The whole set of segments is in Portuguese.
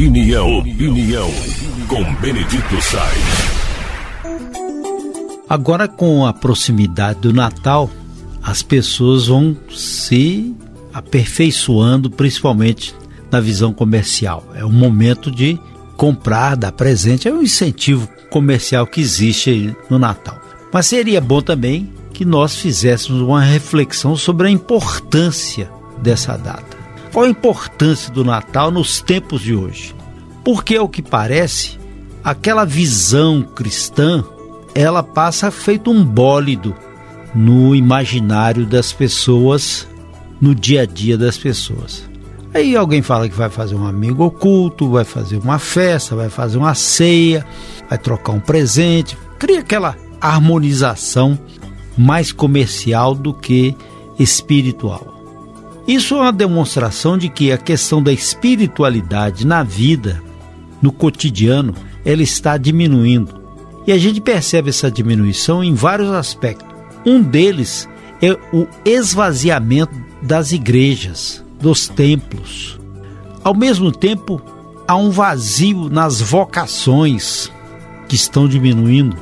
Opinião, opinião, com Benedito Sainz. Agora, com a proximidade do Natal, as pessoas vão se aperfeiçoando, principalmente na visão comercial. É o momento de comprar, dar presente, é um incentivo comercial que existe no Natal. Mas seria bom também que nós fizéssemos uma reflexão sobre a importância dessa data. Qual a importância do Natal nos tempos de hoje? Porque, ao que parece, aquela visão cristã ela passa feito um bólido no imaginário das pessoas, no dia a dia das pessoas. Aí alguém fala que vai fazer um amigo oculto, vai fazer uma festa, vai fazer uma ceia, vai trocar um presente, cria aquela harmonização mais comercial do que espiritual. Isso é uma demonstração de que a questão da espiritualidade na vida, no cotidiano, ela está diminuindo. E a gente percebe essa diminuição em vários aspectos. Um deles é o esvaziamento das igrejas, dos templos. Ao mesmo tempo, há um vazio nas vocações que estão diminuindo.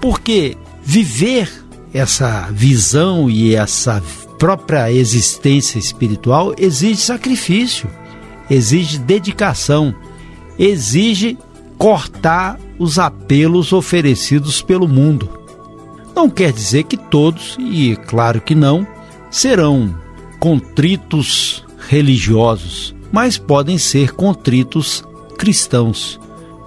Porque viver essa visão e essa própria existência espiritual exige sacrifício, exige dedicação, exige cortar os apelos oferecidos pelo mundo. Não quer dizer que todos, e claro que não, serão contritos religiosos, mas podem ser contritos cristãos,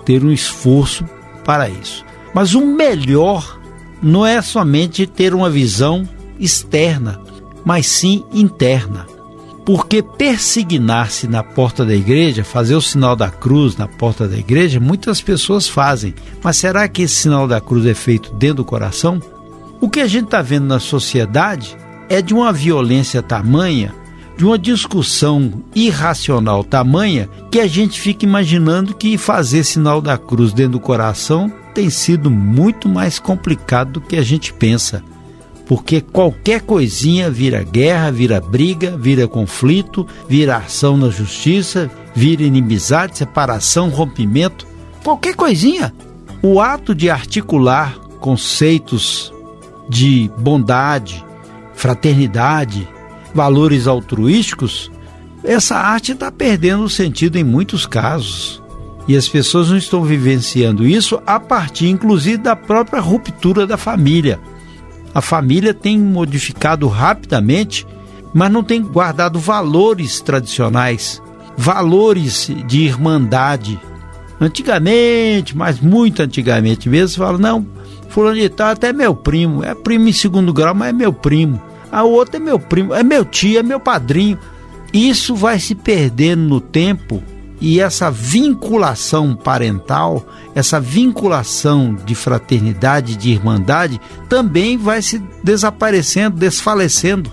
ter um esforço para isso. Mas o melhor não é somente ter uma visão externa, mas sim interna. Porque persignar-se na porta da igreja, fazer o sinal da cruz na porta da igreja, muitas pessoas fazem. Mas será que esse sinal da cruz é feito dentro do coração? O que a gente está vendo na sociedade é de uma violência tamanha, de uma discussão irracional tamanha, que a gente fica imaginando que fazer sinal da cruz dentro do coração tem sido muito mais complicado do que a gente pensa porque qualquer coisinha vira guerra, vira briga, vira conflito, vira ação na justiça, vira inimizade, separação, rompimento, qualquer coisinha. O ato de articular conceitos de bondade, fraternidade, valores altruísticos, essa arte está perdendo o sentido em muitos casos. E as pessoas não estão vivenciando isso a partir, inclusive, da própria ruptura da família. A família tem modificado rapidamente, mas não tem guardado valores tradicionais, valores de irmandade. Antigamente, mas muito antigamente mesmo, fala, não, fulano de tal até é meu primo, é primo em segundo grau, mas é meu primo. A outra é meu primo, é meu tio, é meu padrinho. Isso vai se perdendo no tempo e essa vinculação parental, essa vinculação de fraternidade, de irmandade, também vai se desaparecendo, desfalecendo.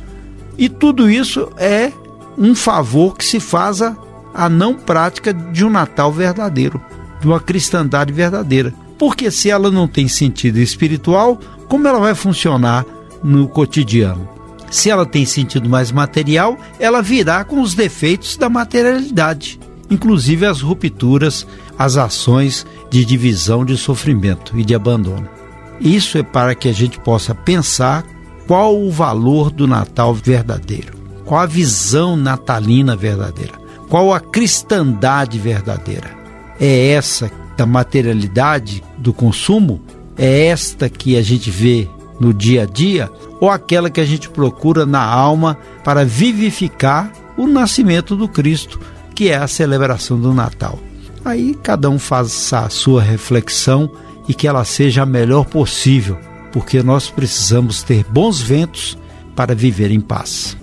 E tudo isso é um favor que se faz a não prática de um Natal verdadeiro, de uma cristandade verdadeira. Porque se ela não tem sentido espiritual, como ela vai funcionar no cotidiano? Se ela tem sentido mais material, ela virá com os defeitos da materialidade inclusive as rupturas, as ações de divisão, de sofrimento e de abandono. Isso é para que a gente possa pensar qual o valor do Natal verdadeiro, qual a visão natalina verdadeira, qual a cristandade verdadeira. É essa da materialidade do consumo? É esta que a gente vê no dia a dia? Ou aquela que a gente procura na alma para vivificar o nascimento do Cristo? Que é a celebração do Natal. Aí cada um faz a sua reflexão e que ela seja a melhor possível, porque nós precisamos ter bons ventos para viver em paz.